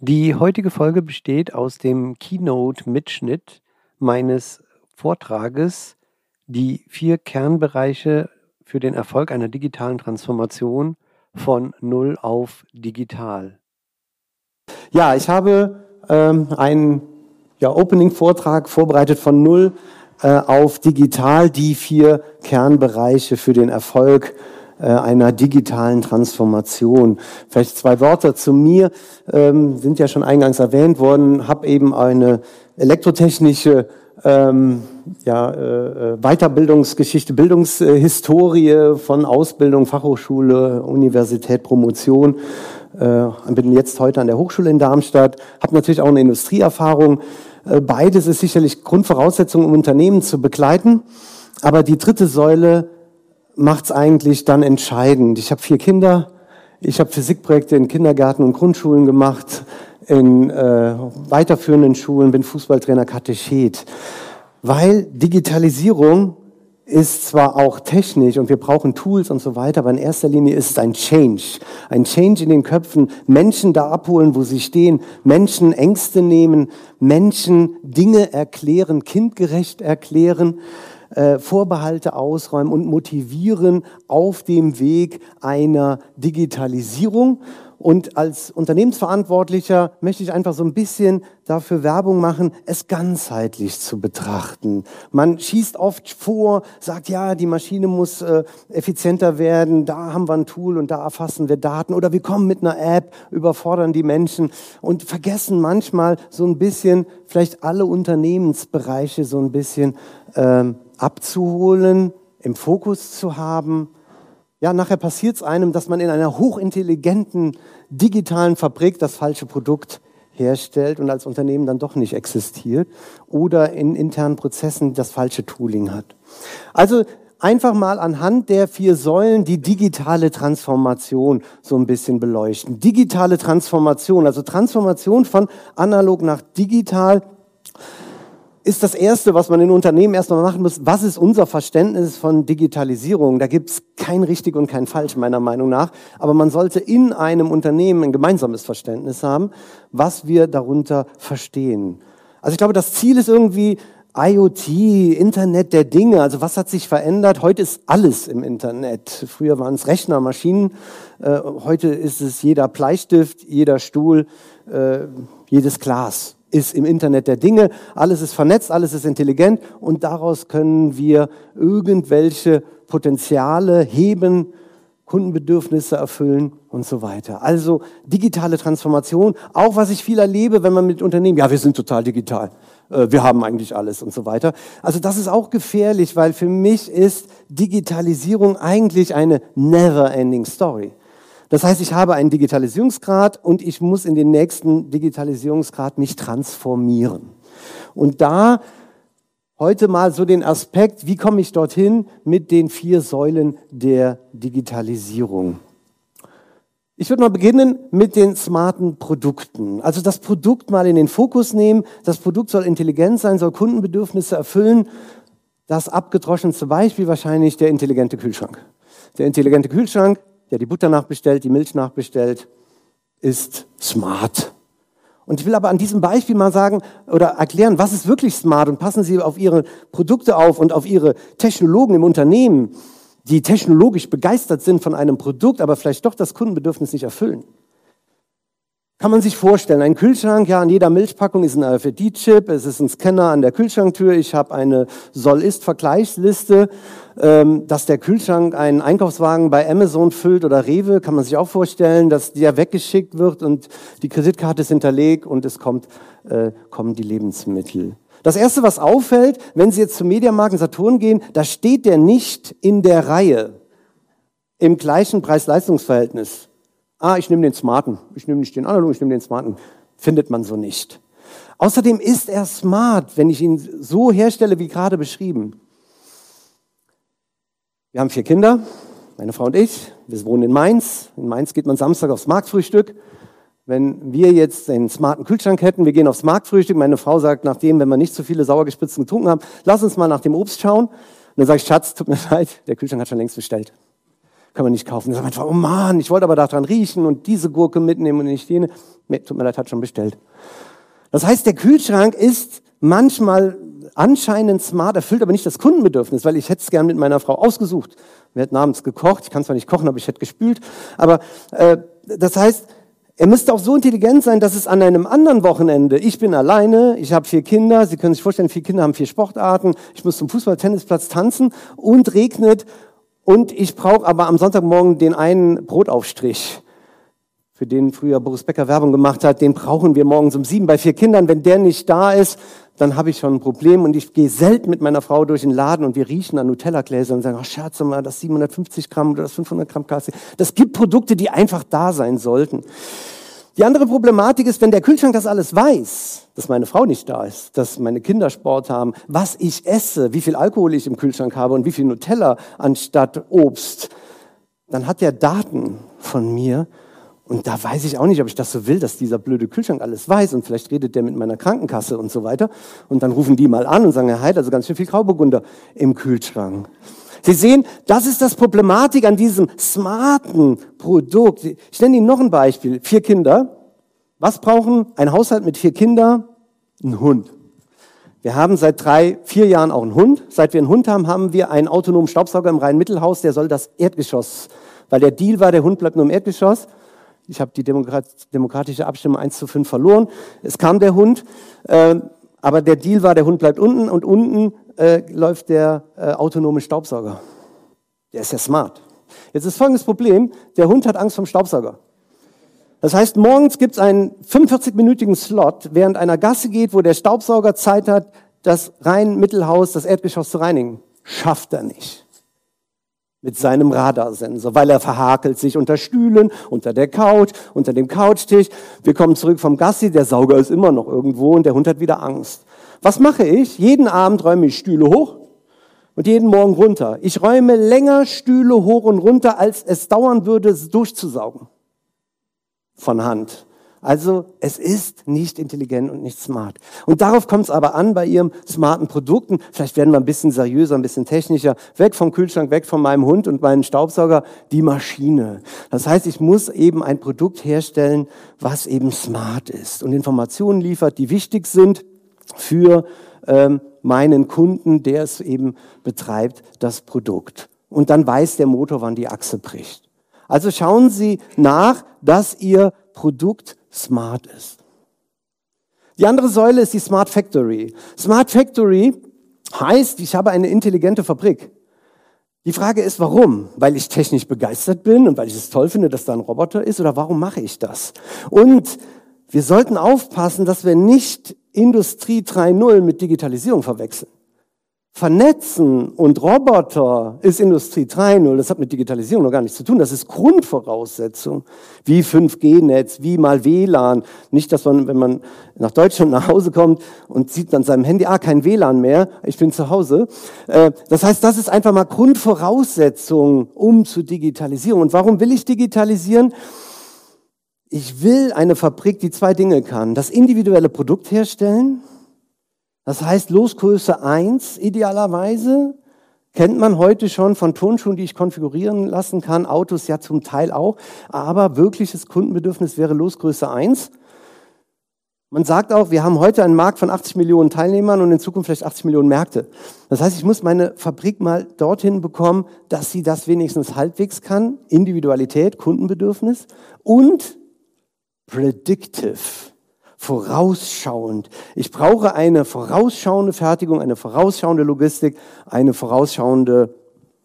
Die heutige Folge besteht aus dem Keynote-Mitschnitt meines Vortrages Die vier Kernbereiche für den Erfolg einer digitalen Transformation von Null auf Digital. Ja, ich habe ähm, einen ja, Opening-Vortrag vorbereitet von Null äh, auf Digital, die vier Kernbereiche für den Erfolg einer digitalen Transformation. Vielleicht zwei Worte zu mir, ähm, sind ja schon eingangs erwähnt worden, habe eben eine elektrotechnische ähm, ja, äh, Weiterbildungsgeschichte, Bildungshistorie von Ausbildung, Fachhochschule, Universität, Promotion. Äh, bin jetzt heute an der Hochschule in Darmstadt, habe natürlich auch eine Industrieerfahrung. Äh, beides ist sicherlich Grundvoraussetzung, um Unternehmen zu begleiten. Aber die dritte Säule macht's eigentlich dann entscheidend. Ich habe vier Kinder, ich habe Physikprojekte in Kindergärten und Grundschulen gemacht, in äh, weiterführenden Schulen, bin Fußballtrainer, Katechet. Weil Digitalisierung ist zwar auch technisch und wir brauchen Tools und so weiter, aber in erster Linie ist es ein Change. Ein Change in den Köpfen, Menschen da abholen, wo sie stehen, Menschen Ängste nehmen, Menschen Dinge erklären, kindgerecht erklären äh, Vorbehalte ausräumen und motivieren auf dem Weg einer Digitalisierung. Und als Unternehmensverantwortlicher möchte ich einfach so ein bisschen dafür Werbung machen, es ganzheitlich zu betrachten. Man schießt oft vor, sagt, ja, die Maschine muss äh, effizienter werden, da haben wir ein Tool und da erfassen wir Daten oder wir kommen mit einer App, überfordern die Menschen und vergessen manchmal so ein bisschen, vielleicht alle Unternehmensbereiche so ein bisschen ähm, abzuholen, im Fokus zu haben. Ja, nachher passiert es einem, dass man in einer hochintelligenten digitalen Fabrik das falsche Produkt herstellt und als Unternehmen dann doch nicht existiert oder in internen Prozessen das falsche Tooling hat. Also einfach mal anhand der vier Säulen die digitale Transformation so ein bisschen beleuchten. Digitale Transformation, also Transformation von analog nach digital ist das Erste, was man in Unternehmen erstmal machen muss, was ist unser Verständnis von Digitalisierung? Da gibt es kein richtig und kein falsch, meiner Meinung nach. Aber man sollte in einem Unternehmen ein gemeinsames Verständnis haben, was wir darunter verstehen. Also ich glaube, das Ziel ist irgendwie IoT, Internet der Dinge. Also was hat sich verändert? Heute ist alles im Internet. Früher waren es Rechner, Maschinen. Äh, heute ist es jeder Bleistift, jeder Stuhl, äh, jedes Glas ist im Internet der Dinge, alles ist vernetzt, alles ist intelligent und daraus können wir irgendwelche Potenziale heben, Kundenbedürfnisse erfüllen und so weiter. Also digitale Transformation, auch was ich viel erlebe, wenn man mit Unternehmen, ja, wir sind total digital, äh, wir haben eigentlich alles und so weiter. Also das ist auch gefährlich, weil für mich ist Digitalisierung eigentlich eine never-ending Story. Das heißt, ich habe einen Digitalisierungsgrad und ich muss in den nächsten Digitalisierungsgrad mich transformieren. Und da heute mal so den Aspekt, wie komme ich dorthin mit den vier Säulen der Digitalisierung. Ich würde mal beginnen mit den smarten Produkten. Also das Produkt mal in den Fokus nehmen. Das Produkt soll intelligent sein, soll Kundenbedürfnisse erfüllen. Das abgedroschenste Beispiel wahrscheinlich der intelligente Kühlschrank. Der intelligente Kühlschrank der die Butter nachbestellt, die Milch nachbestellt, ist smart. Und ich will aber an diesem Beispiel mal sagen oder erklären, was ist wirklich smart und passen Sie auf Ihre Produkte auf und auf Ihre Technologen im Unternehmen, die technologisch begeistert sind von einem Produkt, aber vielleicht doch das Kundenbedürfnis nicht erfüllen. Kann man sich vorstellen, ein Kühlschrank, ja, an jeder Milchpackung ist ein RFID-Chip, es ist ein Scanner an der Kühlschranktür, ich habe eine Soll-Ist-Vergleichsliste, ähm, dass der Kühlschrank einen Einkaufswagen bei Amazon füllt oder Rewe, kann man sich auch vorstellen, dass der weggeschickt wird und die Kreditkarte ist hinterlegt und es kommt, äh, kommen die Lebensmittel. Das erste, was auffällt, wenn Sie jetzt zum Mediamarkt Saturn gehen, da steht der nicht in der Reihe im gleichen Preis-Leistungs-Verhältnis ah, ich nehme den smarten, ich nehme nicht den analogen, ich nehme den smarten. findet man so nicht. Außerdem ist er smart, wenn ich ihn so herstelle, wie gerade beschrieben. Wir haben vier Kinder, meine Frau und ich. Wir wohnen in Mainz. In Mainz geht man Samstag aufs Marktfrühstück. Wenn wir jetzt einen smarten Kühlschrank hätten, wir gehen aufs Marktfrühstück, meine Frau sagt nachdem, wenn wir nicht zu viele Sauergespritzen getrunken haben, lass uns mal nach dem Obst schauen. Und dann sage ich, Schatz, tut mir leid, der Kühlschrank hat schon längst bestellt. Kann man nicht kaufen. Dann sagt Frau, oh Mann, ich wollte aber daran riechen und diese Gurke mitnehmen und nicht jene. Nee, tut mir leid, hat schon bestellt. Das heißt, der Kühlschrank ist manchmal anscheinend smart, erfüllt aber nicht das Kundenbedürfnis, weil ich hätte es gern mit meiner Frau ausgesucht. Wir hätten abends gekocht, ich kann zwar nicht kochen, aber ich hätte gespült. Aber äh, das heißt, er müsste auch so intelligent sein, dass es an einem anderen Wochenende, ich bin alleine, ich habe vier Kinder, Sie können sich vorstellen, vier Kinder haben vier Sportarten, ich muss zum Fußball, Tennisplatz tanzen und regnet und ich brauche aber am Sonntagmorgen den einen Brotaufstrich für den früher Boris Becker Werbung gemacht hat, den brauchen wir morgens um sieben bei vier Kindern. Wenn der nicht da ist, dann habe ich schon ein Problem und ich gehe selten mit meiner Frau durch den Laden und wir riechen an Nutella-Gläser und sagen, oh Scherz mal, das 750 Gramm oder das 500 Gramm Kaffee. Das gibt Produkte, die einfach da sein sollten. Die andere Problematik ist, wenn der Kühlschrank das alles weiß, dass meine Frau nicht da ist, dass meine Kinder Sport haben, was ich esse, wie viel Alkohol ich im Kühlschrank habe und wie viel Nutella anstatt Obst, dann hat er Daten von mir und da weiß ich auch nicht, ob ich das so will, dass dieser blöde Kühlschrank alles weiß und vielleicht redet der mit meiner Krankenkasse und so weiter. Und dann rufen die mal an und sagen, Herr Heid, also ganz schön viel Grauburgunder im Kühlschrank. Sie sehen, das ist das Problematik an diesem smarten Produkt. Ich nenne Ihnen noch ein Beispiel. Vier Kinder. Was brauchen ein Haushalt mit vier Kindern? Ein Hund. Wir haben seit drei, vier Jahren auch einen Hund. Seit wir einen Hund haben, haben wir einen autonomen Staubsauger im Rhein-Mittelhaus, der soll das Erdgeschoss, weil der Deal war, der Hund bleibt nur im Erdgeschoss. Ich habe die demokratische Abstimmung 1 zu 5 verloren. Es kam der Hund, äh, aber der Deal war, der Hund bleibt unten und unten äh, läuft der äh, autonome Staubsauger. Der ist ja smart. Jetzt ist folgendes Problem, der Hund hat Angst vom Staubsauger. Das heißt, morgens gibt es einen 45-minütigen Slot, während einer Gasse geht, wo der Staubsauger Zeit hat, das Rhein-Mittelhaus, das Erdgeschoss zu reinigen. Schafft er nicht mit seinem Radarsensor, weil er verhakelt sich unter Stühlen, unter der Couch, unter dem Couchtisch. Wir kommen zurück vom Gassi, der Sauger ist immer noch irgendwo und der Hund hat wieder Angst. Was mache ich? Jeden Abend räume ich Stühle hoch und jeden Morgen runter. Ich räume länger Stühle hoch und runter, als es dauern würde, es durchzusaugen. Von Hand. Also es ist nicht intelligent und nicht smart. Und darauf kommt es aber an bei Ihrem smarten Produkten. Vielleicht werden wir ein bisschen seriöser, ein bisschen technischer. Weg vom Kühlschrank, weg von meinem Hund und meinem Staubsauger, die Maschine. Das heißt, ich muss eben ein Produkt herstellen, was eben smart ist und Informationen liefert, die wichtig sind für ähm, meinen Kunden, der es eben betreibt, das Produkt. Und dann weiß der Motor, wann die Achse bricht. Also schauen Sie nach, dass Ihr Produkt smart ist. Die andere Säule ist die Smart Factory. Smart Factory heißt, ich habe eine intelligente Fabrik. Die Frage ist, warum? Weil ich technisch begeistert bin und weil ich es toll finde, dass da ein Roboter ist oder warum mache ich das? Und wir sollten aufpassen, dass wir nicht Industrie 3.0 mit Digitalisierung verwechseln. Vernetzen und Roboter ist Industrie 3.0. Das hat mit Digitalisierung noch gar nichts zu tun. Das ist Grundvoraussetzung. Wie 5G-Netz, wie mal WLAN. Nicht, dass man, wenn man nach Deutschland nach Hause kommt und sieht an seinem Handy, ah, kein WLAN mehr, ich bin zu Hause. Äh, das heißt, das ist einfach mal Grundvoraussetzung, um zu digitalisieren. Und warum will ich digitalisieren? Ich will eine Fabrik, die zwei Dinge kann. Das individuelle Produkt herstellen das heißt, Losgröße 1 idealerweise kennt man heute schon von Turnschuhen, die ich konfigurieren lassen kann, Autos ja zum Teil auch, aber wirkliches Kundenbedürfnis wäre Losgröße 1. Man sagt auch, wir haben heute einen Markt von 80 Millionen Teilnehmern und in Zukunft vielleicht 80 Millionen Märkte. Das heißt, ich muss meine Fabrik mal dorthin bekommen, dass sie das wenigstens halbwegs kann. Individualität, Kundenbedürfnis und predictive vorausschauend. Ich brauche eine vorausschauende Fertigung, eine vorausschauende Logistik, eine vorausschauende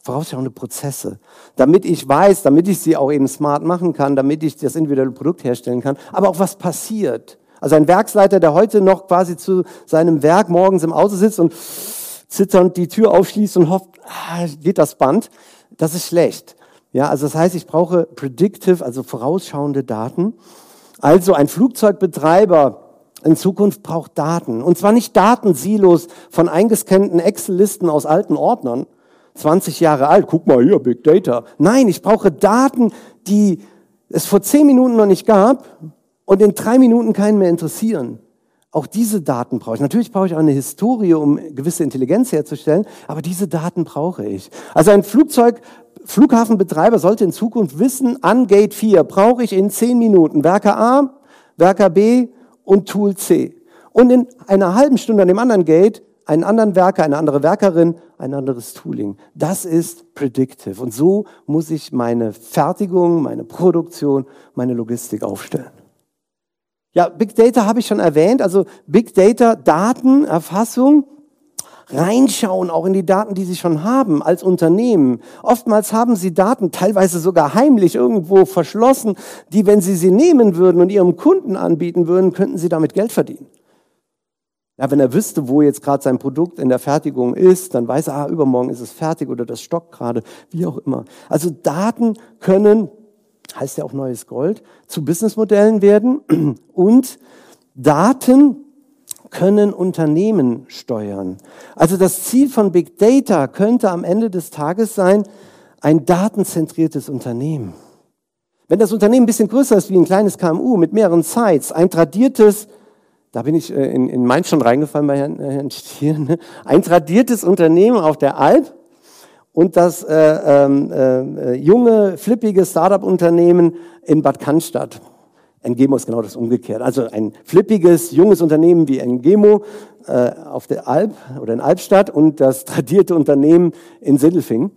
vorausschauende Prozesse, damit ich weiß, damit ich sie auch eben smart machen kann, damit ich das individuelle Produkt herstellen kann, aber auch was passiert. Also ein Werksleiter, der heute noch quasi zu seinem Werk morgens im Auto sitzt und zitternd die Tür aufschließt und hofft, ah, geht das Band, das ist schlecht. Ja, also das heißt, ich brauche predictive, also vorausschauende Daten. Also ein Flugzeugbetreiber in Zukunft braucht Daten. Und zwar nicht Datensilos von eingescannten Excel-Listen aus alten Ordnern, 20 Jahre alt, guck mal hier, Big Data. Nein, ich brauche Daten, die es vor zehn Minuten noch nicht gab und in drei Minuten keinen mehr interessieren. Auch diese Daten brauche ich. Natürlich brauche ich auch eine Historie, um gewisse Intelligenz herzustellen, aber diese Daten brauche ich. Also ein Flugzeug, Flughafenbetreiber sollte in Zukunft wissen, an Gate 4 brauche ich in zehn Minuten Werker A, Werker B und Tool C. Und in einer halben Stunde an dem anderen Gate einen anderen Werker, eine andere Werkerin, ein anderes Tooling. Das ist predictive. Und so muss ich meine Fertigung, meine Produktion, meine Logistik aufstellen. Ja, Big Data habe ich schon erwähnt. Also Big Data, Daten, Erfassung, reinschauen auch in die Daten, die Sie schon haben als Unternehmen. Oftmals haben Sie Daten, teilweise sogar heimlich irgendwo verschlossen, die, wenn Sie sie nehmen würden und Ihrem Kunden anbieten würden, könnten Sie damit Geld verdienen. Ja, wenn er wüsste, wo jetzt gerade sein Produkt in der Fertigung ist, dann weiß er, ah, übermorgen ist es fertig oder das stockt gerade, wie auch immer. Also Daten können heißt ja auch neues Gold, zu Businessmodellen werden und Daten können Unternehmen steuern. Also das Ziel von Big Data könnte am Ende des Tages sein, ein datenzentriertes Unternehmen. Wenn das Unternehmen ein bisschen größer ist wie ein kleines KMU mit mehreren Sites, ein tradiertes, da bin ich äh, in, in Mainz schon reingefallen bei Herrn, Herrn Stier, ne? ein tradiertes Unternehmen auf der Alp, und das äh, ähm, äh, junge, flippige Startup-Unternehmen in Bad Cannstatt. Engemo ist genau das umgekehrt. Also ein flippiges, junges Unternehmen wie Engemo äh, auf der Alp oder in Albstadt und das tradierte Unternehmen in Sindelfing.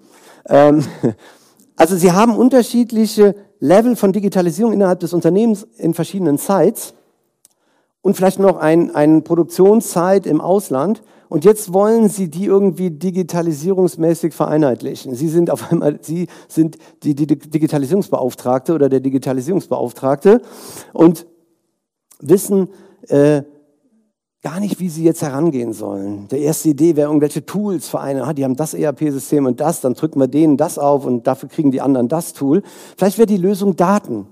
Ähm, also sie haben unterschiedliche Level von Digitalisierung innerhalb des Unternehmens in verschiedenen Sites und vielleicht noch ein, ein Produktionszeit im Ausland. Und jetzt wollen Sie die irgendwie digitalisierungsmäßig vereinheitlichen. Sie sind auf einmal, Sie sind die, die Digitalisierungsbeauftragte oder der Digitalisierungsbeauftragte und wissen äh, gar nicht, wie Sie jetzt herangehen sollen. Der erste Idee wäre irgendwelche Tools vereinen. Ah, die haben das ERP-System und das, dann drücken wir denen das auf und dafür kriegen die anderen das Tool. Vielleicht wäre die Lösung Daten.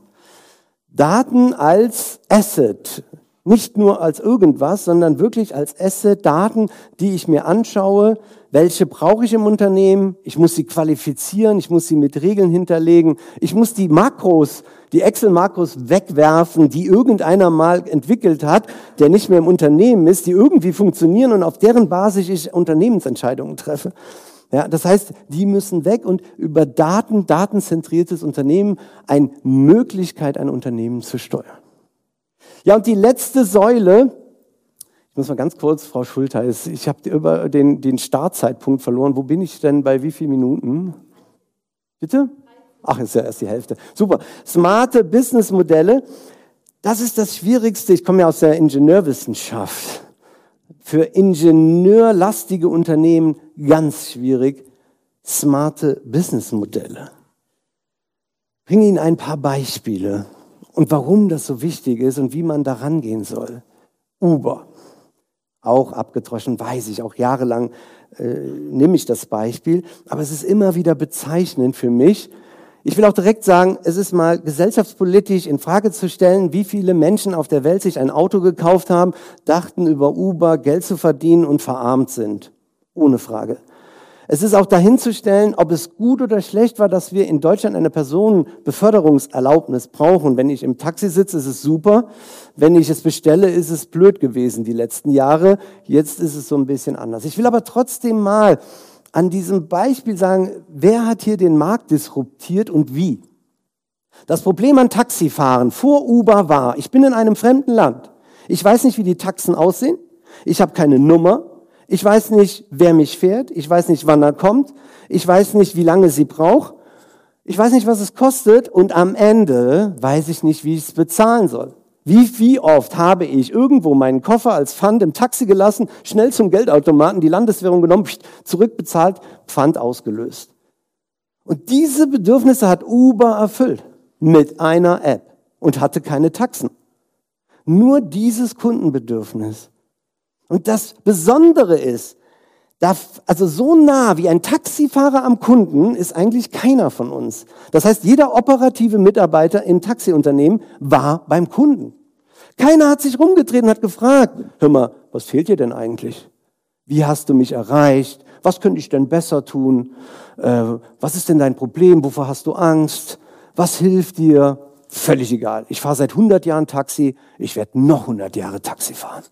Daten als Asset, nicht nur als irgendwas, sondern wirklich als Asset, Daten, die ich mir anschaue. Welche brauche ich im Unternehmen? Ich muss sie qualifizieren, ich muss sie mit Regeln hinterlegen. Ich muss die Makros, die Excel-Makros wegwerfen, die irgendeiner mal entwickelt hat, der nicht mehr im Unternehmen ist, die irgendwie funktionieren und auf deren Basis ich Unternehmensentscheidungen treffe. Ja, das heißt, die müssen weg und über Daten, datenzentriertes Unternehmen eine Möglichkeit, ein Unternehmen zu steuern. Ja, und die letzte Säule, ich muss mal ganz kurz, Frau Schulter, ich habe über den, den Startzeitpunkt verloren. Wo bin ich denn bei wie vielen Minuten? Bitte? Ach, ist ja erst die Hälfte. Super. Smarte Businessmodelle, das ist das Schwierigste. Ich komme ja aus der Ingenieurwissenschaft. Für ingenieurlastige Unternehmen ganz schwierig. Smarte Businessmodelle. Bringe Ihnen ein paar Beispiele und warum das so wichtig ist und wie man da rangehen soll. Uber, auch abgedroschen, weiß ich, auch jahrelang äh, nehme ich das Beispiel, aber es ist immer wieder bezeichnend für mich. Ich will auch direkt sagen, es ist mal gesellschaftspolitisch in Frage zu stellen, wie viele Menschen auf der Welt sich ein Auto gekauft haben, dachten über Uber Geld zu verdienen und verarmt sind. Ohne Frage. Es ist auch dahinzustellen, ob es gut oder schlecht war, dass wir in Deutschland eine Personenbeförderungserlaubnis brauchen. Wenn ich im Taxi sitze, ist es super. Wenn ich es bestelle, ist es blöd gewesen die letzten Jahre. Jetzt ist es so ein bisschen anders. Ich will aber trotzdem mal an diesem Beispiel sagen, wer hat hier den Markt disruptiert und wie? Das Problem an Taxifahren vor Uber war, ich bin in einem fremden Land. Ich weiß nicht, wie die Taxen aussehen. Ich habe keine Nummer. Ich weiß nicht, wer mich fährt. Ich weiß nicht, wann er kommt. Ich weiß nicht, wie lange sie braucht. Ich weiß nicht, was es kostet. Und am Ende weiß ich nicht, wie ich es bezahlen soll. Wie, wie oft habe ich irgendwo meinen Koffer als Pfand im Taxi gelassen, schnell zum Geldautomaten, die Landeswährung genommen, zurückbezahlt, Pfand ausgelöst. Und diese Bedürfnisse hat Uber erfüllt mit einer App und hatte keine Taxen. Nur dieses Kundenbedürfnis und das Besondere ist, Da, also so nah wie ein Taxifahrer am Kunden ist eigentlich keiner von uns. Das heißt, jeder operative Mitarbeiter im Taxiunternehmen war beim Kunden. Keiner hat sich rumgedreht und hat gefragt, hör mal, was fehlt dir denn eigentlich? Wie hast du mich erreicht? Was könnte ich denn besser tun? Äh, was ist denn dein Problem? Wovor hast du Angst? Was hilft dir? Völlig egal. Ich fahre seit 100 Jahren Taxi. Ich werde noch 100 Jahre Taxi fahren.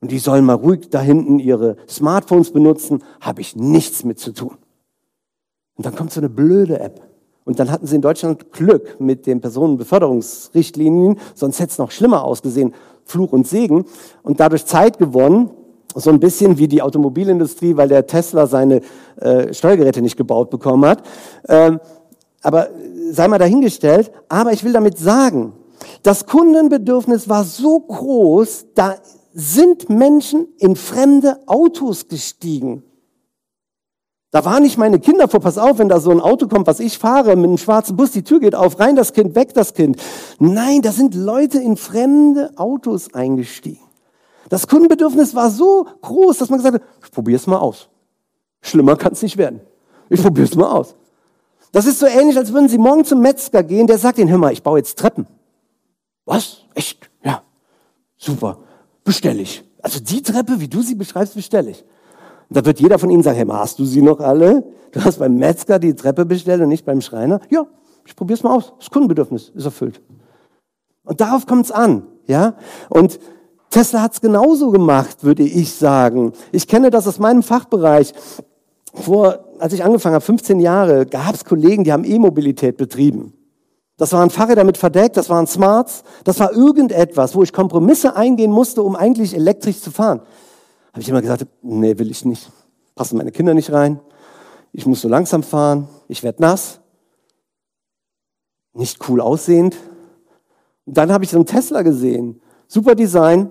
Und die sollen mal ruhig da hinten ihre Smartphones benutzen. Habe ich nichts mit zu tun. Und dann kommt so eine blöde App. Und dann hatten sie in Deutschland Glück mit den Personenbeförderungsrichtlinien, sonst hätte es noch schlimmer ausgesehen, Fluch und Segen. Und dadurch Zeit gewonnen, so ein bisschen wie die Automobilindustrie, weil der Tesla seine äh, Steuergeräte nicht gebaut bekommen hat. Ähm, aber sei mal dahingestellt. Aber ich will damit sagen, das Kundenbedürfnis war so groß, da sind Menschen in fremde Autos gestiegen. Da waren nicht meine Kinder vor, pass auf, wenn da so ein Auto kommt, was ich fahre, mit einem schwarzen Bus, die Tür geht auf, rein das Kind, weg das Kind. Nein, da sind Leute in fremde Autos eingestiegen. Das Kundenbedürfnis war so groß, dass man gesagt hat, ich probier's mal aus. Schlimmer kann es nicht werden. Ich probier's mal aus. Das ist so ähnlich, als würden Sie morgen zum Metzger gehen, der sagt Ihnen, hör mal, ich baue jetzt Treppen. Was? Echt? Ja. Super. Bestelle ich. Also die Treppe, wie du sie beschreibst, bestelle ich. Und da wird jeder von Ihnen sagen, hey, hast du sie noch alle? Du hast beim Metzger die Treppe bestellt und nicht beim Schreiner? Ja, ich probier's mal aus. Das Kundenbedürfnis ist erfüllt. Und darauf kommt's an, ja? Und Tesla hat's genauso gemacht, würde ich sagen. Ich kenne das aus meinem Fachbereich. Vor, als ich angefangen habe, 15 Jahre, gab's Kollegen, die haben E-Mobilität betrieben. Das waren Fahrräder mit Verdeck, das waren Smarts, das war irgendetwas, wo ich Kompromisse eingehen musste, um eigentlich elektrisch zu fahren. Habe ich immer gesagt, nee, will ich nicht. Passen meine Kinder nicht rein. Ich muss so langsam fahren. Ich werde nass. Nicht cool aussehend. Und dann habe ich so einen Tesla gesehen. Super Design,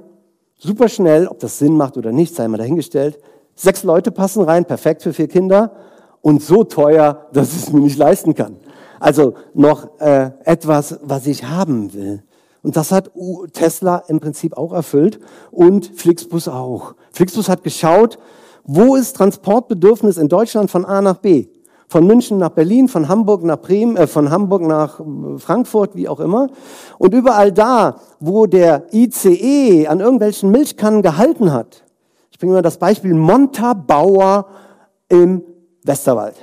super schnell. Ob das Sinn macht oder nicht, sei mal dahingestellt. Sechs Leute passen rein, perfekt für vier Kinder. Und so teuer, dass ich es mir nicht leisten kann. Also noch äh, etwas, was ich haben will. Und das hat Tesla im Prinzip auch erfüllt und Flixbus auch. Flixbus hat geschaut, wo ist Transportbedürfnis in Deutschland von A nach B? Von München nach Berlin, von Hamburg nach Bremen, äh, von Hamburg nach äh, Frankfurt, wie auch immer. Und überall da, wo der ICE an irgendwelchen Milchkannen gehalten hat. Ich bringe mal das Beispiel Montabaur im Westerwald.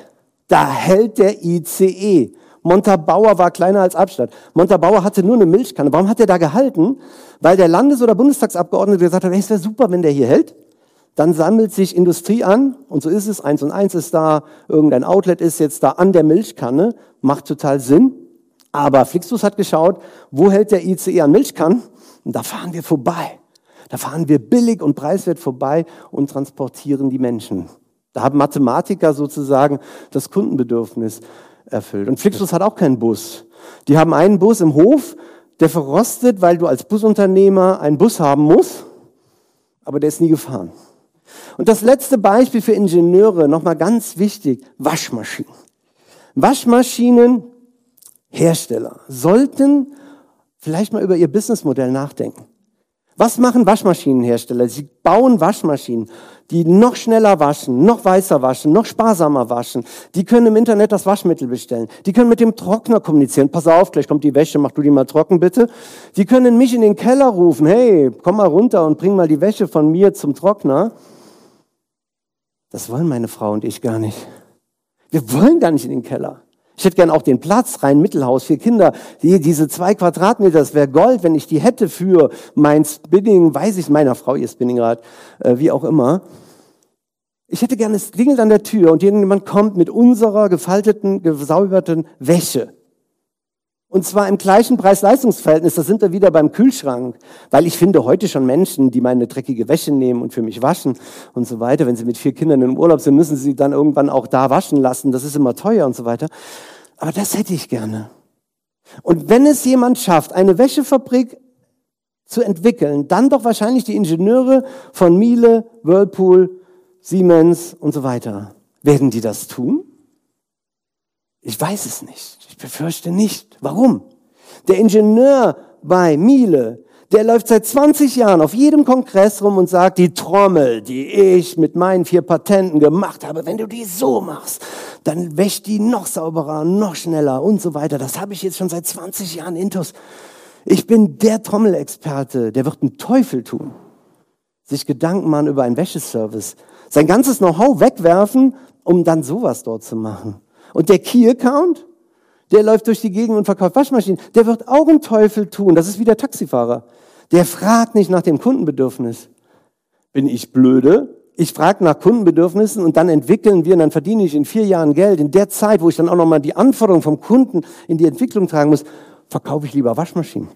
Da hält der ICE. Montabaur war kleiner als Abstadt. Montabaur hatte nur eine Milchkanne. Warum hat er da gehalten? Weil der Landes- oder Bundestagsabgeordnete gesagt hat, hey, es wäre super, wenn der hier hält. Dann sammelt sich Industrie an und so ist es. Eins und eins ist da, irgendein Outlet ist jetzt da an der Milchkanne. Macht total Sinn. Aber Flixbus hat geschaut, wo hält der ICE an Milchkannen? Und da fahren wir vorbei. Da fahren wir billig und preiswert vorbei und transportieren die Menschen. Da haben Mathematiker sozusagen das Kundenbedürfnis erfüllt. Und Flixbus hat auch keinen Bus. Die haben einen Bus im Hof, der verrostet, weil du als Busunternehmer einen Bus haben musst, aber der ist nie gefahren. Und das letzte Beispiel für Ingenieure, nochmal ganz wichtig, Waschmaschinen. Waschmaschinenhersteller sollten vielleicht mal über ihr Businessmodell nachdenken. Was machen Waschmaschinenhersteller? Sie bauen Waschmaschinen die noch schneller waschen, noch weißer waschen, noch sparsamer waschen. Die können im Internet das Waschmittel bestellen. Die können mit dem Trockner kommunizieren. Pass auf, gleich kommt die Wäsche, mach du die mal trocken bitte. Die können mich in den Keller rufen. Hey, komm mal runter und bring mal die Wäsche von mir zum Trockner. Das wollen meine Frau und ich gar nicht. Wir wollen gar nicht in den Keller. Ich hätte gern auch den Platz, rein Mittelhaus, vier Kinder. Die, diese zwei Quadratmeter, das wäre Gold, wenn ich die hätte für mein Spinning, weiß ich, meiner Frau ihr Spinningrad, äh, wie auch immer. Ich hätte gerne, es klingelt an der Tür und jemand kommt mit unserer gefalteten, gesauberten Wäsche. Und zwar im gleichen Preis-Leistungs-Verhältnis, da sind wir wieder beim Kühlschrank. Weil ich finde heute schon Menschen, die meine dreckige Wäsche nehmen und für mich waschen und so weiter. Wenn sie mit vier Kindern im Urlaub sind, müssen sie dann irgendwann auch da waschen lassen. Das ist immer teuer und so weiter. Aber das hätte ich gerne. Und wenn es jemand schafft, eine Wäschefabrik zu entwickeln, dann doch wahrscheinlich die Ingenieure von Miele, Whirlpool, Siemens und so weiter. Werden die das tun? Ich weiß es nicht. Ich befürchte nicht. Warum? Der Ingenieur bei Miele, Der läuft seit 20 Jahren auf jedem Kongress rum und sagt, die Trommel, die ich mit meinen vier Patenten gemacht habe, wenn du die so machst, dann wäscht die noch sauberer, noch schneller und so weiter. Das habe ich jetzt schon seit 20 Jahren intus. Ich bin der Trommelexperte, der wird einen Teufel tun. Sich Gedanken machen über einen Wäscheservice. Sein ganzes Know-how wegwerfen, um dann sowas dort zu machen. Und der Key-Account, der läuft durch die Gegend und verkauft Waschmaschinen. Der wird auch einen Teufel tun. Das ist wie der Taxifahrer. Der fragt nicht nach dem Kundenbedürfnis. Bin ich blöde? Ich frage nach Kundenbedürfnissen und dann entwickeln wir und dann verdiene ich in vier Jahren Geld. In der Zeit, wo ich dann auch nochmal die Anforderungen vom Kunden in die Entwicklung tragen muss, verkaufe ich lieber Waschmaschinen.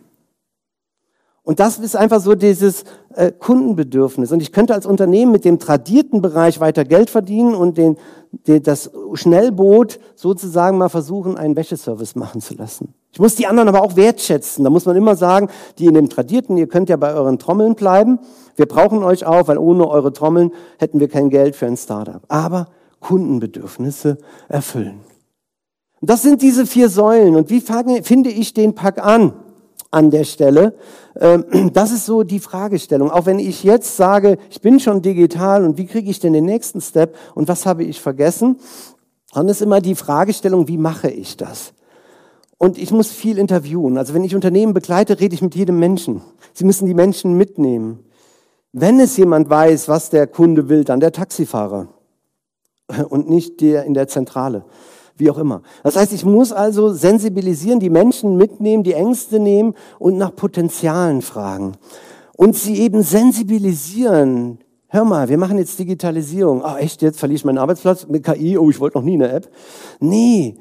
Und das ist einfach so dieses äh, Kundenbedürfnis. Und ich könnte als Unternehmen mit dem tradierten Bereich weiter Geld verdienen und den, den, das Schnellboot sozusagen mal versuchen, einen Wäscheservice machen zu lassen. Ich muss die anderen aber auch wertschätzen. Da muss man immer sagen, die in dem Tradierten, ihr könnt ja bei euren Trommeln bleiben. Wir brauchen euch auch, weil ohne eure Trommeln hätten wir kein Geld für ein Startup. Aber Kundenbedürfnisse erfüllen. Das sind diese vier Säulen. Und wie fange, finde ich den Pack an? An der Stelle. Ähm, das ist so die Fragestellung. Auch wenn ich jetzt sage, ich bin schon digital und wie kriege ich denn den nächsten Step und was habe ich vergessen, dann ist immer die Fragestellung, wie mache ich das? Und ich muss viel interviewen. Also wenn ich Unternehmen begleite, rede ich mit jedem Menschen. Sie müssen die Menschen mitnehmen. Wenn es jemand weiß, was der Kunde will, dann der Taxifahrer und nicht der in der Zentrale. Wie auch immer. Das heißt, ich muss also sensibilisieren, die Menschen mitnehmen, die Ängste nehmen und nach Potenzialen fragen. Und sie eben sensibilisieren. Hör mal, wir machen jetzt Digitalisierung. Ah, echt, jetzt verliere ich meinen Arbeitsplatz mit KI. Oh, ich wollte noch nie eine App. Nee,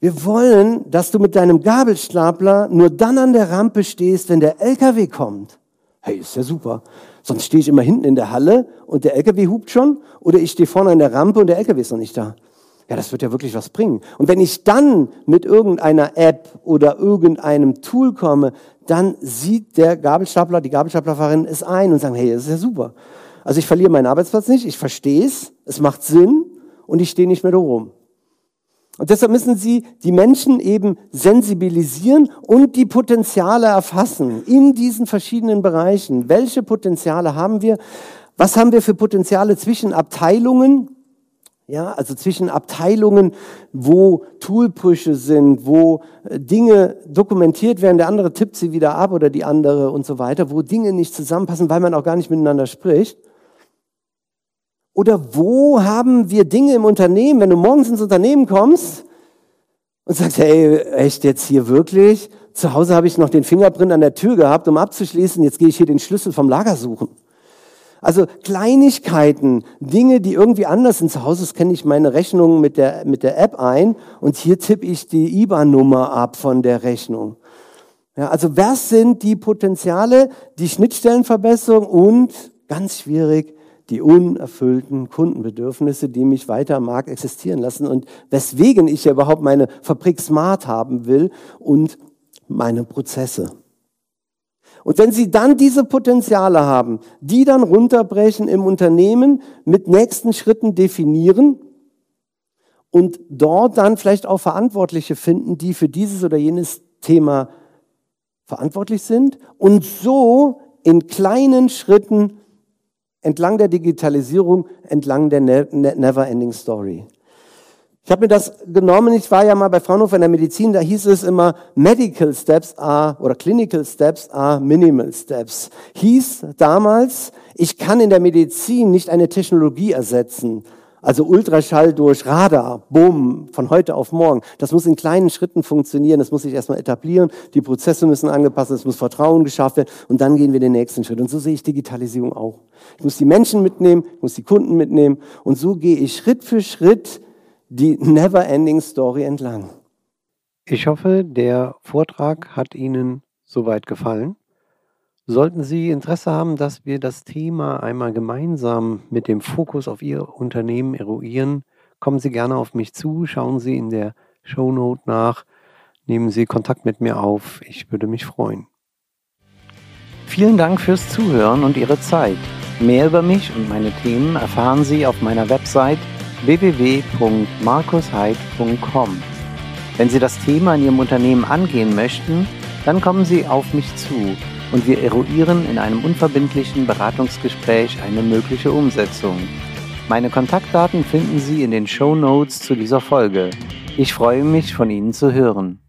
wir wollen, dass du mit deinem Gabelstapler nur dann an der Rampe stehst, wenn der LKW kommt. Hey, ist ja super. Sonst stehe ich immer hinten in der Halle und der LKW hupt schon oder ich stehe vorne an der Rampe und der LKW ist noch nicht da. Ja, das wird ja wirklich was bringen. Und wenn ich dann mit irgendeiner App oder irgendeinem Tool komme, dann sieht der Gabelstapler, die Gabelstaplerfahrerin es ein und sagt, hey, das ist ja super. Also ich verliere meinen Arbeitsplatz nicht, ich verstehe es, es macht Sinn und ich stehe nicht mehr da rum. Und deshalb müssen Sie die Menschen eben sensibilisieren und die Potenziale erfassen in diesen verschiedenen Bereichen. Welche Potenziale haben wir? Was haben wir für Potenziale zwischen Abteilungen? Ja, also zwischen Abteilungen, wo Toolbrüche sind, wo äh, Dinge dokumentiert werden, der andere tippt sie wieder ab oder die andere und so weiter, wo Dinge nicht zusammenpassen, weil man auch gar nicht miteinander spricht. Oder wo haben wir Dinge im Unternehmen, wenn du morgens ins Unternehmen kommst und sagst, hey, echt jetzt hier wirklich? Zu Hause habe ich noch den Fingerprint an der Tür gehabt, um abzuschließen, jetzt gehe ich hier den Schlüssel vom Lager suchen. Also Kleinigkeiten, Dinge, die irgendwie anders sind. Zu Hause kenne ich meine Rechnung mit der, mit der App ein und hier tippe ich die IBAN-Nummer ab von der Rechnung. Ja, also was sind die Potenziale, die Schnittstellenverbesserung und, ganz schwierig, die unerfüllten Kundenbedürfnisse, die mich weiter am Markt existieren lassen und weswegen ich ja überhaupt meine Fabrik smart haben will und meine Prozesse. Und wenn Sie dann diese Potenziale haben, die dann runterbrechen im Unternehmen, mit nächsten Schritten definieren und dort dann vielleicht auch Verantwortliche finden, die für dieses oder jenes Thema verantwortlich sind und so in kleinen Schritten entlang der Digitalisierung, entlang der ne-, ne-, Never-Ending Story. Ich habe mir das genommen, ich war ja mal bei Fraunhofer in der Medizin, da hieß es immer, Medical Steps are oder Clinical Steps are Minimal Steps. Hieß damals, ich kann in der Medizin nicht eine Technologie ersetzen, also Ultraschall durch Radar, bumm, von heute auf morgen. Das muss in kleinen Schritten funktionieren, das muss sich erstmal etablieren, die Prozesse müssen angepasst werden, es muss Vertrauen geschafft werden. Und dann gehen wir den nächsten Schritt. Und so sehe ich Digitalisierung auch. Ich muss die Menschen mitnehmen, ich muss die Kunden mitnehmen. Und so gehe ich Schritt für Schritt die Never-Ending Story entlang. Ich hoffe, der Vortrag hat Ihnen soweit gefallen. Sollten Sie Interesse haben, dass wir das Thema einmal gemeinsam mit dem Fokus auf Ihr Unternehmen eruieren, kommen Sie gerne auf mich zu, schauen Sie in der Shownote nach, nehmen Sie Kontakt mit mir auf, ich würde mich freuen. Vielen Dank fürs Zuhören und Ihre Zeit. Mehr über mich und meine Themen erfahren Sie auf meiner Website www.markusheid.com. Wenn Sie das Thema in Ihrem Unternehmen angehen möchten, dann kommen Sie auf mich zu und wir eruieren in einem unverbindlichen Beratungsgespräch eine mögliche Umsetzung. Meine Kontaktdaten finden Sie in den Show Notes zu dieser Folge. Ich freue mich, von Ihnen zu hören.